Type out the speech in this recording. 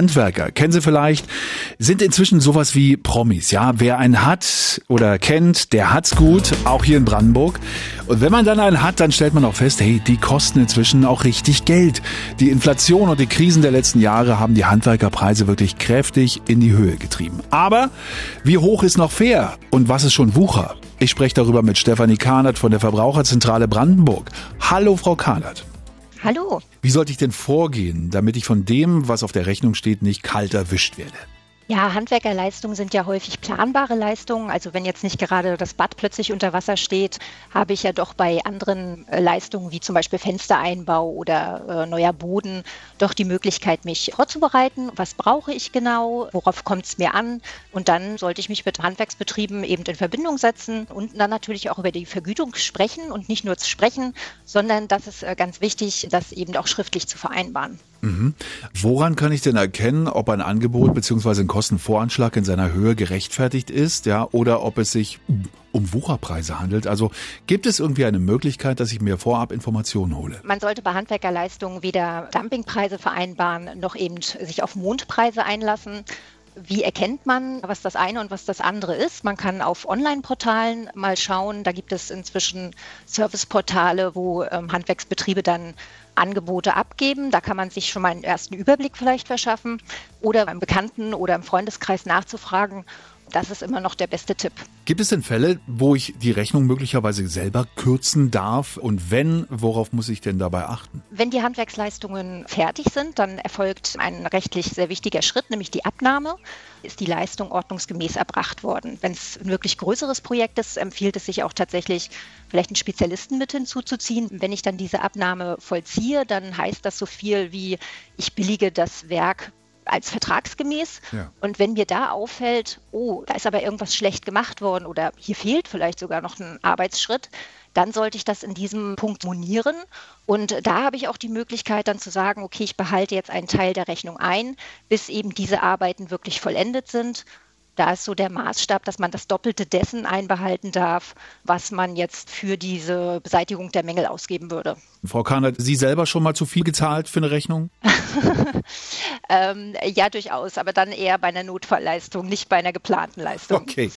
Handwerker, kennen Sie vielleicht, sind inzwischen sowas wie Promis. Ja, wer einen hat oder kennt, der hat's gut, auch hier in Brandenburg. Und wenn man dann einen hat, dann stellt man auch fest, hey, die kosten inzwischen auch richtig Geld. Die Inflation und die Krisen der letzten Jahre haben die Handwerkerpreise wirklich kräftig in die Höhe getrieben. Aber wie hoch ist noch fair und was ist schon Wucher? Ich spreche darüber mit Stefanie Kahnert von der Verbraucherzentrale Brandenburg. Hallo, Frau Kahnert. Hallo. Wie sollte ich denn vorgehen, damit ich von dem, was auf der Rechnung steht, nicht kalt erwischt werde? Ja, Handwerkerleistungen sind ja häufig planbare Leistungen. Also wenn jetzt nicht gerade das Bad plötzlich unter Wasser steht, habe ich ja doch bei anderen äh, Leistungen wie zum Beispiel Fenstereinbau oder äh, neuer Boden doch die Möglichkeit, mich vorzubereiten. Was brauche ich genau? Worauf kommt es mir an? Und dann sollte ich mich mit Handwerksbetrieben eben in Verbindung setzen und dann natürlich auch über die Vergütung sprechen und nicht nur zu sprechen, sondern das ist äh, ganz wichtig, das eben auch schriftlich zu vereinbaren. Mhm. Woran kann ich denn erkennen, ob ein Angebot bzw. ein Kostenvoranschlag in seiner Höhe gerechtfertigt ist, ja, oder ob es sich um Wucherpreise handelt? Also gibt es irgendwie eine Möglichkeit, dass ich mir vorab Informationen hole? Man sollte bei Handwerkerleistungen weder Dumpingpreise vereinbaren, noch eben sich auf Mondpreise einlassen. Wie erkennt man, was das eine und was das andere ist? Man kann auf Online-Portalen mal schauen. Da gibt es inzwischen Serviceportale, wo ähm, Handwerksbetriebe dann Angebote abgeben. Da kann man sich schon mal einen ersten Überblick vielleicht verschaffen oder beim Bekannten oder im Freundeskreis nachzufragen, das ist immer noch der beste Tipp. Gibt es denn Fälle, wo ich die Rechnung möglicherweise selber kürzen darf? Und wenn, worauf muss ich denn dabei achten? Wenn die Handwerksleistungen fertig sind, dann erfolgt ein rechtlich sehr wichtiger Schritt, nämlich die Abnahme. Ist die Leistung ordnungsgemäß erbracht worden? Wenn es ein wirklich größeres Projekt ist, empfiehlt es sich auch tatsächlich, vielleicht einen Spezialisten mit hinzuzuziehen. Wenn ich dann diese Abnahme vollziehe, dann heißt das so viel wie, ich billige das Werk als vertragsgemäß. Ja. Und wenn mir da auffällt, oh, da ist aber irgendwas schlecht gemacht worden oder hier fehlt vielleicht sogar noch ein Arbeitsschritt, dann sollte ich das in diesem Punkt monieren. Und da habe ich auch die Möglichkeit dann zu sagen, okay, ich behalte jetzt einen Teil der Rechnung ein, bis eben diese Arbeiten wirklich vollendet sind da ist so der Maßstab, dass man das Doppelte dessen einbehalten darf, was man jetzt für diese Beseitigung der Mängel ausgeben würde. Frau Kahn, hat Sie selber schon mal zu viel gezahlt für eine Rechnung? ähm, ja, durchaus, aber dann eher bei einer Notfallleistung, nicht bei einer geplanten Leistung. Okay.